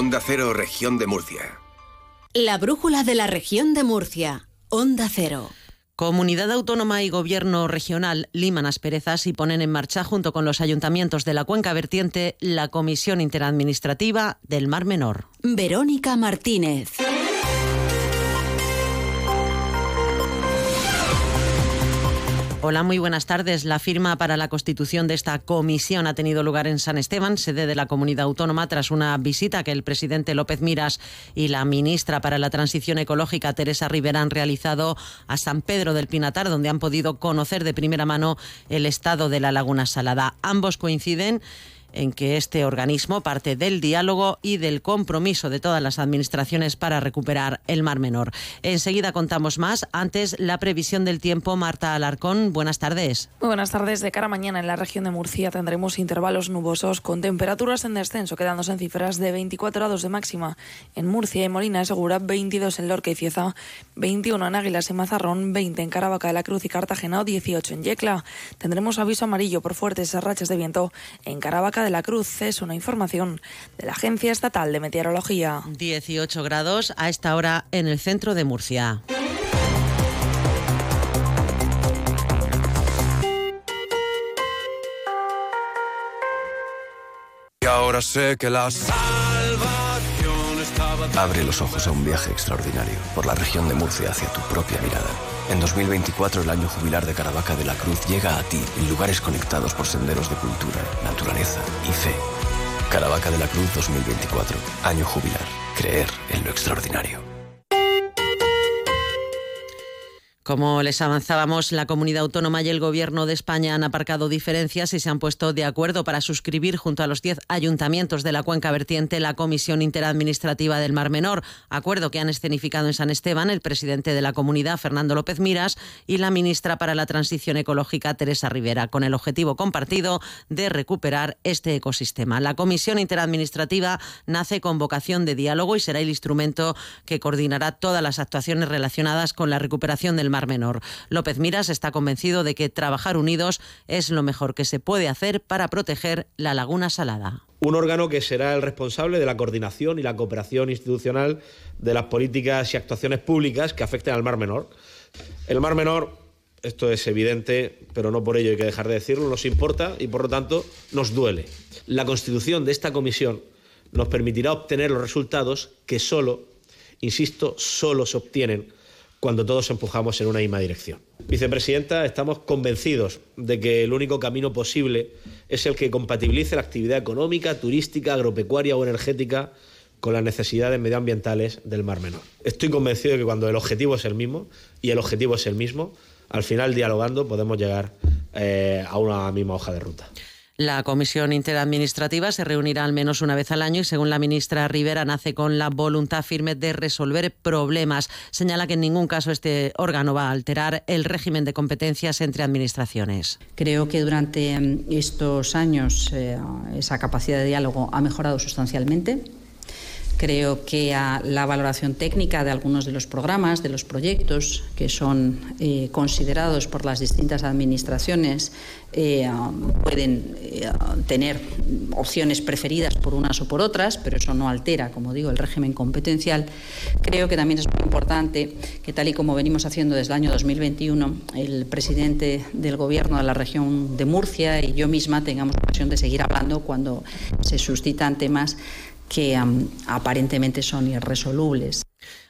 Onda Cero, región de Murcia. La brújula de la región de Murcia. Onda Cero. Comunidad Autónoma y Gobierno Regional liman asperezas y ponen en marcha, junto con los ayuntamientos de la Cuenca Vertiente, la Comisión Interadministrativa del Mar Menor. Verónica Martínez. Hola, muy buenas tardes. La firma para la constitución de esta comisión ha tenido lugar en San Esteban, sede de la comunidad autónoma, tras una visita que el presidente López Miras y la ministra para la Transición Ecológica, Teresa Rivera, han realizado a San Pedro del Pinatar, donde han podido conocer de primera mano el estado de la Laguna Salada. Ambos coinciden en que este organismo parte del diálogo y del compromiso de todas las administraciones para recuperar el Mar Menor. Enseguida contamos más. Antes, la previsión del tiempo. Marta Alarcón, buenas tardes. Muy buenas tardes. De cara a mañana en la región de Murcia tendremos intervalos nubosos con temperaturas en descenso, quedándose en cifras de 24 grados de máxima en Murcia y Molina Segura, 22 en Lorca y Cieza, 21 en Águilas y Mazarrón, 20 en Caravaca de la Cruz y Cartagena, 18 en Yecla. Tendremos aviso amarillo por fuertes rachas de viento en Caravaca de la Cruz. Es una información de la Agencia Estatal de Meteorología. 18 grados a esta hora en el centro de Murcia. Y ahora sé que la salvación estaba... Abre los ojos a un viaje extraordinario por la región de Murcia hacia tu propia mirada. En 2024 el año jubilar de Caravaca de la Cruz llega a ti en lugares conectados por senderos de cultura, naturaleza y fe. Caravaca de la Cruz 2024, año jubilar. Creer en lo extraordinario. Como les avanzábamos, la comunidad autónoma y el gobierno de España han aparcado diferencias y se han puesto de acuerdo para suscribir junto a los 10 ayuntamientos de la cuenca vertiente la Comisión Interadministrativa del Mar Menor, acuerdo que han escenificado en San Esteban el presidente de la comunidad, Fernando López Miras, y la ministra para la Transición Ecológica, Teresa Rivera, con el objetivo compartido de recuperar este ecosistema. La Comisión Interadministrativa nace con vocación de diálogo y será el instrumento que coordinará todas las actuaciones relacionadas con la recuperación del mar menor. López Miras está convencido de que trabajar unidos es lo mejor que se puede hacer para proteger la laguna salada. Un órgano que será el responsable de la coordinación y la cooperación institucional de las políticas y actuaciones públicas que afecten al Mar Menor. El Mar Menor, esto es evidente, pero no por ello hay que dejar de decirlo, nos importa y por lo tanto nos duele. La constitución de esta comisión nos permitirá obtener los resultados que solo, insisto, solo se obtienen cuando todos empujamos en una misma dirección. Vicepresidenta, estamos convencidos de que el único camino posible es el que compatibilice la actividad económica, turística, agropecuaria o energética con las necesidades medioambientales del Mar Menor. Estoy convencido de que cuando el objetivo es el mismo y el objetivo es el mismo, al final dialogando podemos llegar eh, a una misma hoja de ruta. La Comisión Interadministrativa se reunirá al menos una vez al año y, según la ministra Rivera, nace con la voluntad firme de resolver problemas. Señala que en ningún caso este órgano va a alterar el régimen de competencias entre administraciones. Creo que durante estos años eh, esa capacidad de diálogo ha mejorado sustancialmente. Creo que la valoración técnica de algunos de los programas, de los proyectos que son eh, considerados por las distintas administraciones, eh, pueden eh, tener opciones preferidas por unas o por otras, pero eso no altera, como digo, el régimen competencial. Creo que también es muy importante que, tal y como venimos haciendo desde el año 2021, el presidente del Gobierno de la región de Murcia y yo misma tengamos ocasión de seguir hablando cuando se suscitan temas que aparentemente son irresolubles.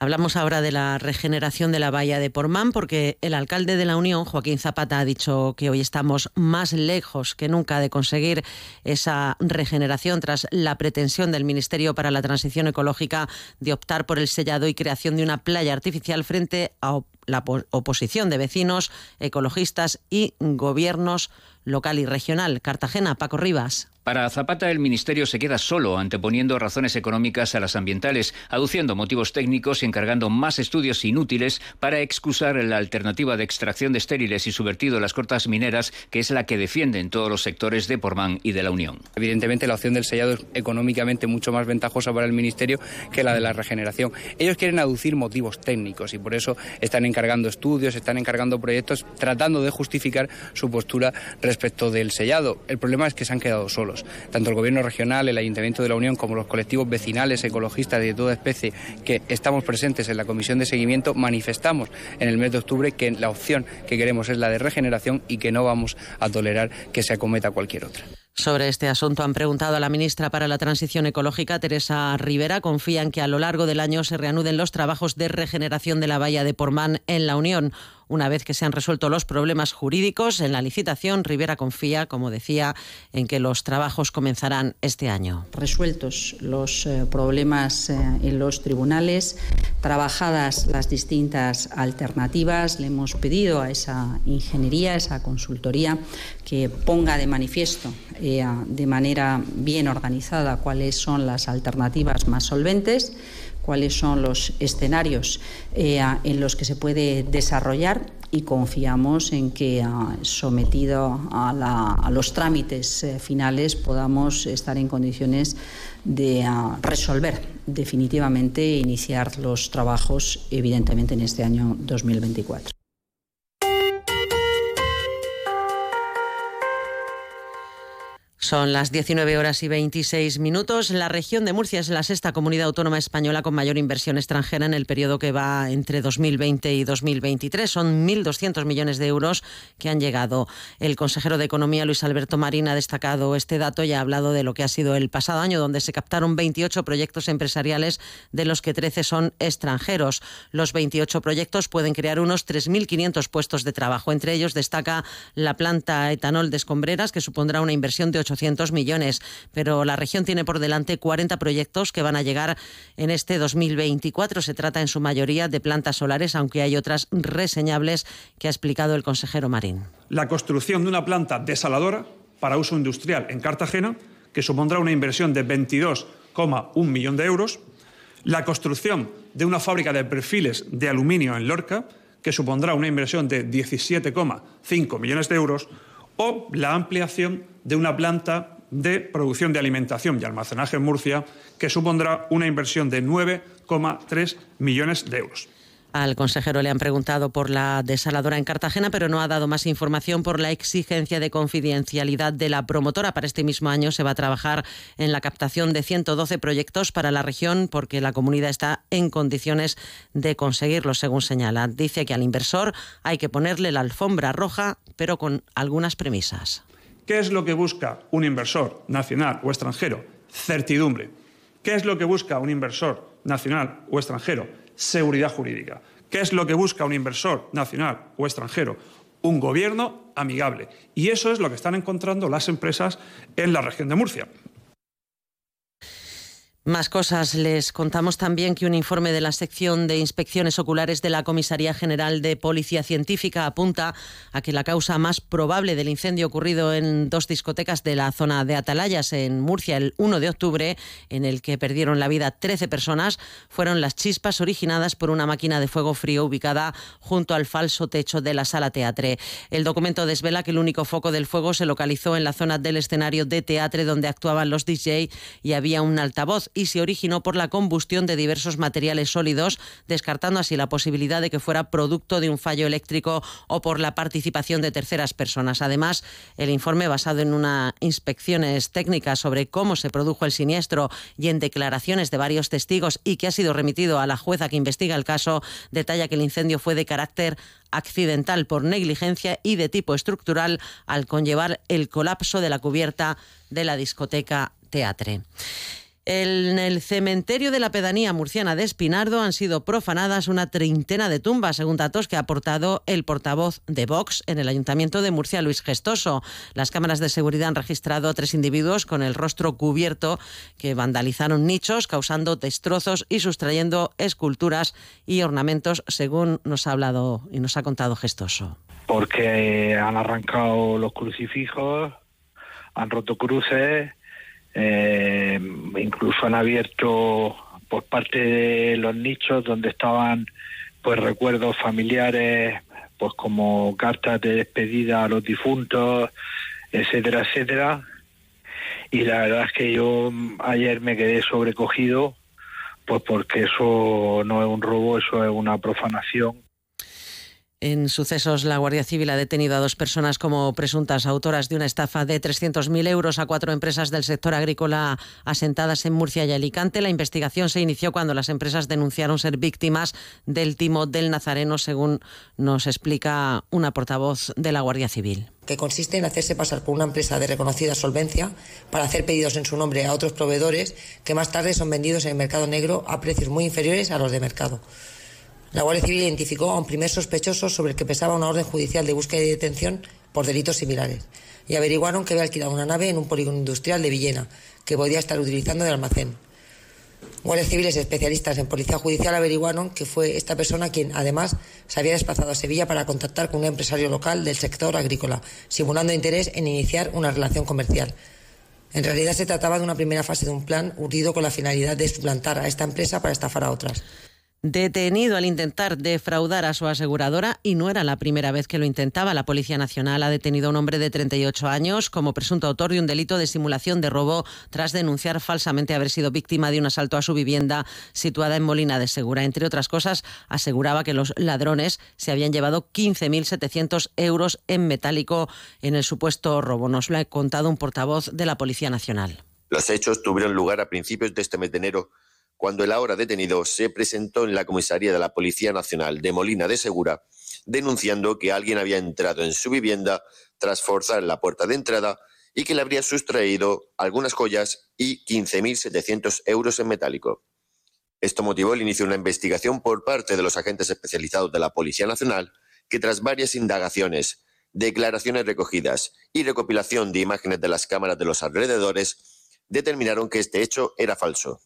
Hablamos ahora de la regeneración de la bahía de Pormán porque el alcalde de la Unión, Joaquín Zapata, ha dicho que hoy estamos más lejos que nunca de conseguir esa regeneración tras la pretensión del Ministerio para la Transición Ecológica de optar por el sellado y creación de una playa artificial frente a la oposición de vecinos, ecologistas y gobiernos local y regional. Cartagena, Paco Rivas. Para Zapata, el Ministerio se queda solo, anteponiendo razones económicas a las ambientales, aduciendo motivos técnicos y encargando más estudios inútiles para excusar la alternativa de extracción de estériles y subvertido de las cortas mineras, que es la que defienden todos los sectores de Pormán y de la Unión. Evidentemente, la opción del sellado es económicamente mucho más ventajosa para el Ministerio que la de la regeneración. Ellos quieren aducir motivos técnicos y por eso están encargando estudios, están encargando proyectos, tratando de justificar su postura respecto del sellado. El problema es que se han quedado solos Tanto el Gobierno regional, el Ayuntamiento de la Unión, como los colectivos vecinales, ecologistas de toda especie que estamos presentes en la comisión de seguimiento, manifestamos en el mes de octubre que la opción que queremos es la de regeneración y que no vamos a tolerar que se acometa cualquier otra. Sobre este asunto han preguntado a la ministra para la Transición Ecológica, Teresa Rivera. Confía en que a lo largo del año se reanuden los trabajos de regeneración de la valla de Portmán en la Unión. Una vez que se han resuelto los problemas jurídicos en la licitación, Rivera confía, como decía, en que los trabajos comenzarán este año. Resueltos los eh, problemas eh, en los tribunales, trabajadas las distintas alternativas, le hemos pedido a esa ingeniería, a esa consultoría, que ponga de manifiesto eh, de manera bien organizada cuáles son las alternativas más solventes cuáles son los escenarios eh, en los que se puede desarrollar y confiamos en que, ah, sometido a, los trámites eh, finales, podamos estar en condiciones de ah, resolver definitivamente e iniciar los trabajos, evidentemente, en este año 2024. Son las 19 horas y 26 minutos. La región de Murcia es la sexta comunidad autónoma española con mayor inversión extranjera en el periodo que va entre 2020 y 2023. Son 1.200 millones de euros que han llegado. El consejero de Economía, Luis Alberto Marín, ha destacado este dato y ha hablado de lo que ha sido el pasado año, donde se captaron 28 proyectos empresariales, de los que 13 son extranjeros. Los 28 proyectos pueden crear unos 3.500 puestos de trabajo. Entre ellos destaca la planta etanol de Escombreras, que supondrá una inversión de 800 millones, pero la región tiene por delante 40 proyectos que van a llegar en este 2024. Se trata en su mayoría de plantas solares, aunque hay otras reseñables que ha explicado el consejero Marín. La construcción de una planta desaladora para uso industrial en Cartagena, que supondrá una inversión de 22,1 millón de euros. La construcción de una fábrica de perfiles de aluminio en Lorca, que supondrá una inversión de 17,5 millones de euros o la ampliación de una planta de producción de alimentación y almacenaje en Murcia, que supondrá una inversión de 9,3 millones de euros. Al consejero le han preguntado por la desaladora en Cartagena, pero no ha dado más información por la exigencia de confidencialidad de la promotora. Para este mismo año se va a trabajar en la captación de 112 proyectos para la región porque la comunidad está en condiciones de conseguirlo, según señala. Dice que al inversor hay que ponerle la alfombra roja, pero con algunas premisas. ¿Qué es lo que busca un inversor nacional o extranjero? Certidumbre. ¿Qué es lo que busca un inversor nacional o extranjero? Seguridad jurídica. ¿Qué es lo que busca un inversor nacional o extranjero? Un gobierno amigable. Y eso es lo que están encontrando las empresas en la región de Murcia. Más cosas. Les contamos también que un informe de la sección de inspecciones oculares de la Comisaría General de Policía Científica apunta a que la causa más probable del incendio ocurrido en dos discotecas de la zona de Atalayas, en Murcia, el 1 de octubre, en el que perdieron la vida 13 personas, fueron las chispas originadas por una máquina de fuego frío ubicada junto al falso techo de la sala teatre. El documento desvela que el único foco del fuego se localizó en la zona del escenario de teatre donde actuaban los DJ y había un altavoz y se originó por la combustión de diversos materiales sólidos, descartando así la posibilidad de que fuera producto de un fallo eléctrico o por la participación de terceras personas. Además, el informe basado en unas inspecciones técnicas sobre cómo se produjo el siniestro y en declaraciones de varios testigos y que ha sido remitido a la jueza que investiga el caso, detalla que el incendio fue de carácter accidental por negligencia y de tipo estructural al conllevar el colapso de la cubierta de la discoteca Teatre. En el cementerio de la pedanía murciana de Espinardo han sido profanadas una treintena de tumbas, según datos que ha aportado el portavoz de Vox en el Ayuntamiento de Murcia, Luis Gestoso. Las cámaras de seguridad han registrado a tres individuos con el rostro cubierto que vandalizaron nichos, causando destrozos y sustrayendo esculturas y ornamentos, según nos ha hablado y nos ha contado Gestoso. Porque han arrancado los crucifijos, han roto cruces eh, incluso han abierto por parte de los nichos donde estaban pues recuerdos familiares, pues como cartas de despedida a los difuntos, etcétera, etcétera. Y la verdad es que yo ayer me quedé sobrecogido, pues porque eso no es un robo, eso es una profanación En sucesos, la Guardia Civil ha detenido a dos personas como presuntas autoras de una estafa de 300.000 euros a cuatro empresas del sector agrícola asentadas en Murcia y Alicante. La investigación se inició cuando las empresas denunciaron ser víctimas del timo del Nazareno, según nos explica una portavoz de la Guardia Civil que consiste en hacerse pasar por una empresa de reconocida solvencia para hacer pedidos en su nombre a otros proveedores que más tarde son vendidos en el mercado negro a precios muy inferiores a los de mercado. La Guardia Civil identificó a un primer sospechoso sobre el que pesaba una orden judicial de búsqueda y detención por delitos similares y averiguaron que había alquilado una nave en un polígono industrial de Villena que podía estar utilizando de almacén. Guardias civiles especialistas en policía judicial averiguaron que fue esta persona quien, además, se había desplazado a Sevilla para contactar con un empresario local del sector agrícola, simulando interés en iniciar una relación comercial. En realidad se trataba de una primera fase de un plan urdido con la finalidad de suplantar a esta empresa para estafar a otras detenido al intentar defraudar a su aseguradora y no era la primera vez que lo intentaba. La Policía Nacional ha detenido a un hombre de 38 años como presunto autor de un delito de simulación de robo tras denunciar falsamente haber sido víctima de un asalto a su vivienda situada en Molina de Segura. Entre otras cosas, aseguraba que los ladrones se habían llevado 15.700 euros en metálico en el supuesto robo. Nos lo ha contado un portavoz de la Policía Nacional. Los hechos tuvieron lugar a principios de este mes de enero cuando el ahora detenido se presentó en la comisaría de la Policía Nacional de Molina de Segura, denunciando que alguien había entrado en su vivienda tras forzar la puerta de entrada y que le habría sustraído algunas joyas y 15.700 euros en metálico. Esto motivó el inicio de una investigación por parte de los agentes especializados de la Policía Nacional, que tras varias indagaciones, declaraciones recogidas y recopilación de imágenes de las cámaras de los alrededores, determinaron que este hecho era falso.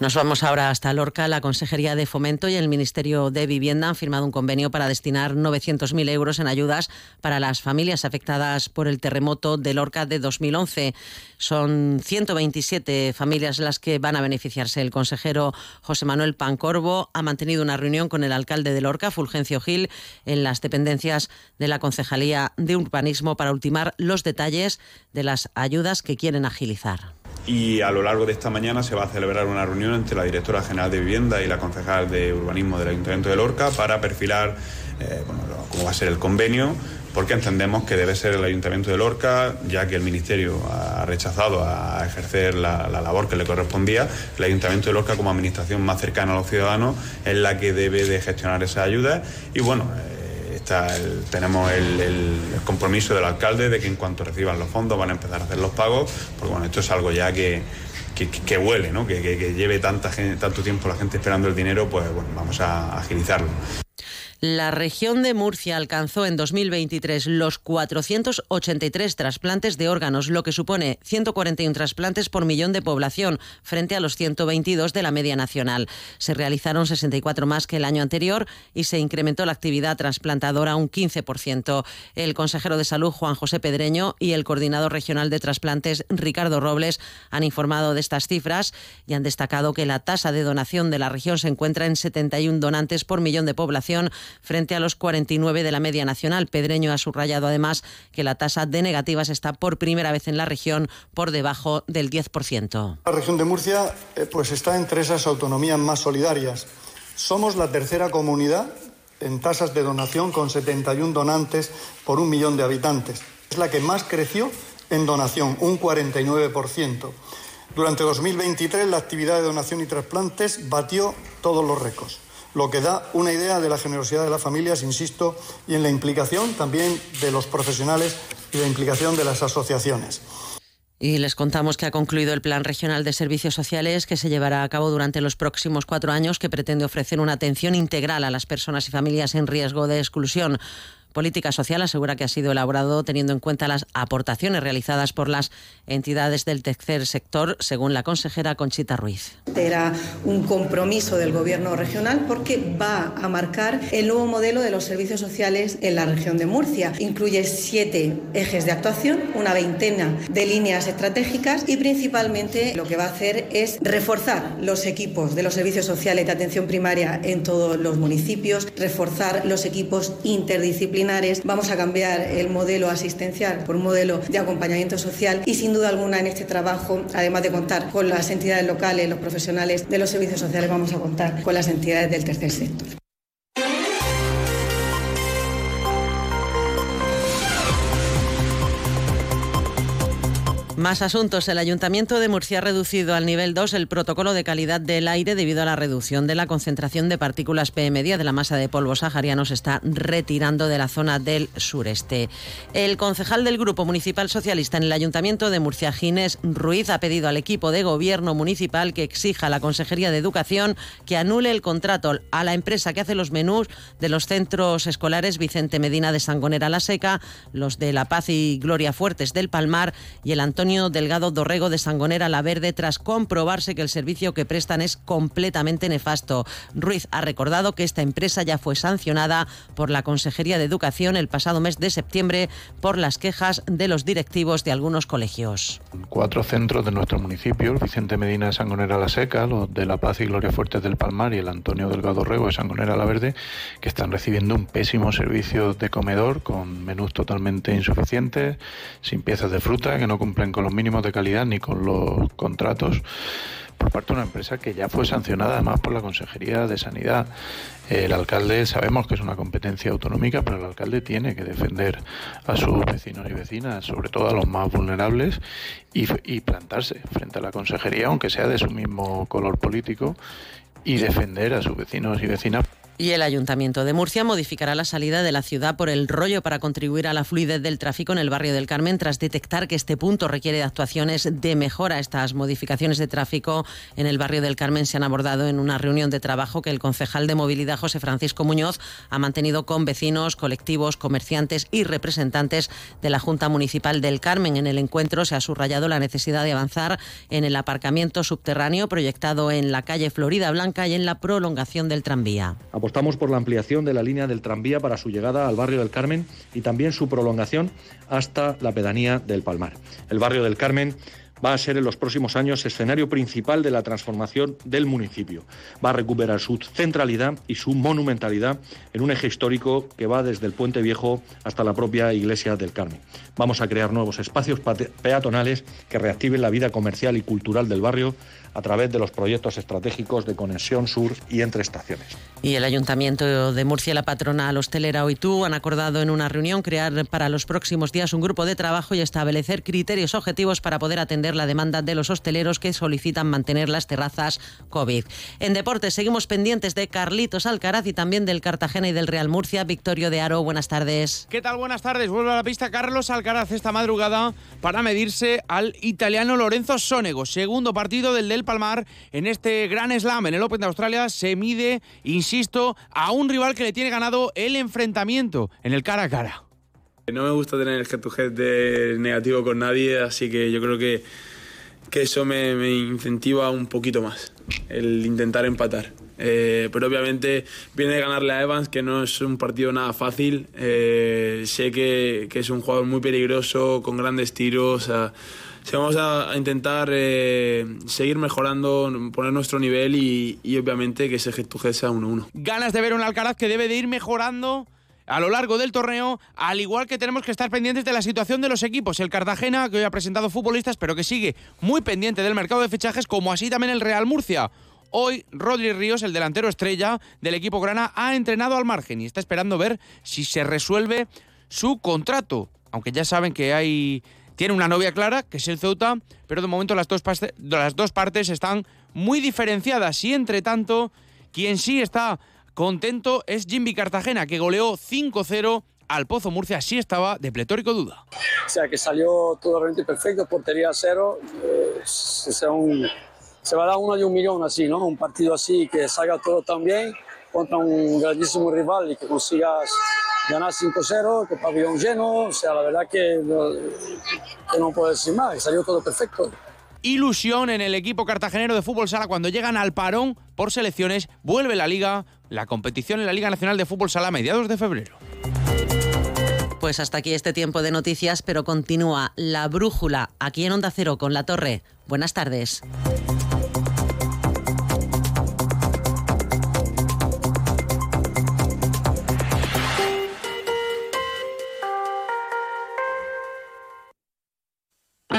Nos vamos ahora hasta Lorca. La Consejería de Fomento y el Ministerio de Vivienda han firmado un convenio para destinar 900.000 euros en ayudas para las familias afectadas por el terremoto de Lorca de 2011. Son 127 familias las que van a beneficiarse. El consejero José Manuel Pancorbo ha mantenido una reunión con el alcalde de Lorca, Fulgencio Gil, en las dependencias de la Concejalía de Urbanismo para ultimar los detalles de las ayudas que quieren agilizar y a lo largo de esta mañana se va a celebrar una reunión entre la directora general de vivienda y la concejal de urbanismo del Ayuntamiento de Lorca para perfilar eh, cómo va a ser el convenio porque entendemos que debe ser el Ayuntamiento de Lorca, ya que el Ministerio ha rechazado a ejercer la, labor que le correspondía, el Ayuntamiento de Lorca como administración más cercana a los ciudadanos es la que debe de gestionar esa ayuda. Y bueno, tenemos el, compromiso del alcalde de que en cuanto reciban los fondos van a empezar a hacer los pagos, porque bueno, esto es algo ya que, que, huele, ¿no? que, lleve tanta tanto tiempo la gente esperando el dinero, pues bueno, vamos a agilizarlo. La región de Murcia alcanzó en 2023 los 483 trasplantes de órganos, lo que supone 141 trasplantes por millón de población, frente a los 122 de la media nacional. Se realizaron 64 más que el año anterior y se incrementó la actividad trasplantadora un 15%. El consejero de Salud, Juan José Pedreño, y el coordinador regional de trasplantes, Ricardo Robles, han informado de estas cifras y han destacado que la tasa de donación de la región se encuentra en 71 donantes por millón de población frente a los 49 de la media nacional. Pedreño ha subrayado además que la tasa de negativas está por primera vez en la región por debajo del 10%. La región de Murcia eh, pues está entre esas autonomías más solidarias. Somos la tercera comunidad en tasas de donación con 71 donantes por un millón de habitantes. Es la que más creció en donación, un 49%. Durante 2023 la actividad de donación y trasplantes batió todos los récords lo que da una idea de la generosidad de las familias, insisto, y en la implicación también de los profesionales y la implicación de las asociaciones. Y les contamos que ha concluido el Plan Regional de Servicios Sociales que se llevará a cabo durante los próximos cuatro años, que pretende ofrecer una atención integral a las personas y familias en riesgo de exclusión. Política Social asegura que ha sido elaborado teniendo en cuenta las aportaciones realizadas por las entidades del tercer sector, según la consejera Conchita Ruiz. Era un compromiso del Gobierno regional porque va a marcar el nuevo modelo de los servicios sociales en la región de Murcia. Incluye siete ejes de actuación, una veintena de líneas estratégicas y principalmente lo que va a hacer es reforzar los equipos de los servicios sociales de atención primaria en todos los municipios, reforzar los equipos interdisciplinarios Vamos a cambiar el modelo asistencial por un modelo de acompañamiento social y sin duda alguna en este trabajo, además de contar con las entidades locales, los profesionales de los servicios sociales, vamos a contar con las entidades del tercer sector. Más asuntos. El Ayuntamiento de Murcia ha reducido al nivel 2 el protocolo de calidad del aire debido a la reducción de la concentración de partículas PM10 de la masa de polvo sahariano se está retirando de la zona del sureste. El concejal del Grupo Municipal Socialista en el Ayuntamiento de Murcia, Ginés Ruiz, ha pedido al equipo de gobierno municipal que exija a la Consejería de Educación que anule el contrato a la empresa que hace los menús de los centros escolares Vicente Medina de Sangonera La Seca, los de La Paz y Gloria Fuertes del Palmar y el Antonio Delgado Dorrego de Sangonera La Verde tras comprobarse que el servicio que prestan es completamente nefasto. Ruiz ha recordado que esta empresa ya fue sancionada por la Consejería de Educación el pasado mes de septiembre por las quejas de los directivos de algunos colegios. Cuatro centros de nuestro municipio, el Vicente Medina de Sangonera La Seca, los de La Paz y Gloria Fuertes del Palmar y el Antonio Delgado Dorrego de Sangonera La Verde, que están recibiendo un pésimo servicio de comedor con menús totalmente insuficientes, sin piezas de fruta, que no cumplen con los mínimos de calidad ni con los contratos por parte de una empresa que ya fue sancionada además por la Consejería de Sanidad. El alcalde sabemos que es una competencia autonómica, pero el alcalde tiene que defender a sus vecinos y vecinas, sobre todo a los más vulnerables, y, y plantarse frente a la Consejería, aunque sea de su mismo color político, y defender a sus vecinos y vecinas. Y el Ayuntamiento de Murcia modificará la salida de la ciudad por el rollo para contribuir a la fluidez del tráfico en el barrio del Carmen tras detectar que este punto requiere de actuaciones de mejora. Estas modificaciones de tráfico en el barrio del Carmen se han abordado en una reunión de trabajo que el concejal de movilidad José Francisco Muñoz ha mantenido con vecinos, colectivos, comerciantes y representantes de la Junta Municipal del Carmen. En el encuentro se ha subrayado la necesidad de avanzar en el aparcamiento subterráneo proyectado en la calle Florida Blanca y en la prolongación del tranvía. Apostamos por la ampliación de la línea del tranvía para su llegada al barrio del Carmen y también su prolongación hasta la pedanía del Palmar. El barrio del Carmen va a ser en los próximos años escenario principal de la transformación del municipio. Va a recuperar su centralidad y su monumentalidad en un eje histórico que va desde el Puente Viejo hasta la propia iglesia del Carmen. Vamos a crear nuevos espacios peatonales que reactiven la vida comercial y cultural del barrio a través de los proyectos estratégicos de conexión sur y entre estaciones. Y el Ayuntamiento de Murcia la patronal hostelera Oitú han acordado en una reunión crear para los próximos días un grupo de trabajo y establecer criterios objetivos para poder atender la demanda de los hosteleros que solicitan mantener las terrazas COVID. En deportes seguimos pendientes de Carlitos Alcaraz y también del Cartagena y del Real Murcia. Victorio de Aro, buenas tardes. ¿Qué tal? Buenas tardes. Vuelve a la pista Carlos Alcaraz esta madrugada para medirse al italiano Lorenzo Sonego. Segundo partido del del Palmar en este gran slam en el Open de Australia. Se mide, insisto, a un rival que le tiene ganado el enfrentamiento en el cara a cara. No me gusta tener el head de negativo con nadie, así que yo creo que, que eso me, me incentiva un poquito más, el intentar empatar. Eh, pero obviamente viene de ganarle a Evans, que no es un partido nada fácil. Eh, sé que, que, es un jugador muy peligroso, con grandes tiros. O sea, vamos a, a intentar eh, seguir mejorando, poner nuestro nivel y, y obviamente que ese head to head sea 1-1. Ganas de ver un Alcaraz que debe de ir mejorando a lo largo del torneo, al igual que tenemos que estar pendientes de la situación de los equipos. El Cartagena, que hoy ha presentado futbolistas, pero que sigue muy pendiente del mercado de fichajes, como así también el Real Murcia. Hoy Rodri Ríos, el delantero estrella del equipo grana, ha entrenado al margen y está esperando ver si se resuelve su contrato. Aunque ya saben que hay tiene una novia clara, que es el Ceuta, pero de momento las dos, las dos partes están muy diferenciadas y entre tanto, quien sí está contento es Jimmy Cartagena, que goleó 5-0 al Pozo Murcia, sí estaba de pletórico duda. O sea, que salió todo realmente perfecto, portería cero, eh, sea un, se va a dar uno de un millón así, ¿no? Un partido así que salga todo tan bien contra un grandísimo rival y que consigas ganar 5-0, que pabellón lleno, o sea, la verdad que, que no puedo decir más, salió todo perfecto. Ilusión en el equipo cartagenero de fútbol sala cuando llegan al parón por selecciones, vuelve la liga, la competición en la Liga Nacional de Fútbol Sala a mediados de febrero. Pues hasta aquí este tiempo de noticias, pero continúa la brújula aquí en Onda Cero con la Torre. Buenas tardes.